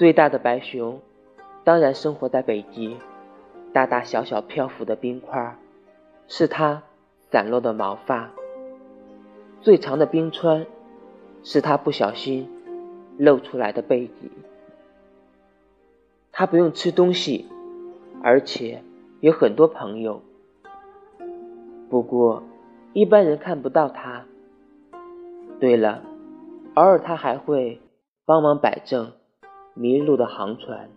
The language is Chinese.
最大的白熊，当然生活在北极。大大小小漂浮的冰块，是它散落的毛发。最长的冰川，是它不小心露出来的背脊。它不用吃东西，而且有很多朋友。不过，一般人看不到它。对了，偶尔它还会帮忙摆正迷路的航船。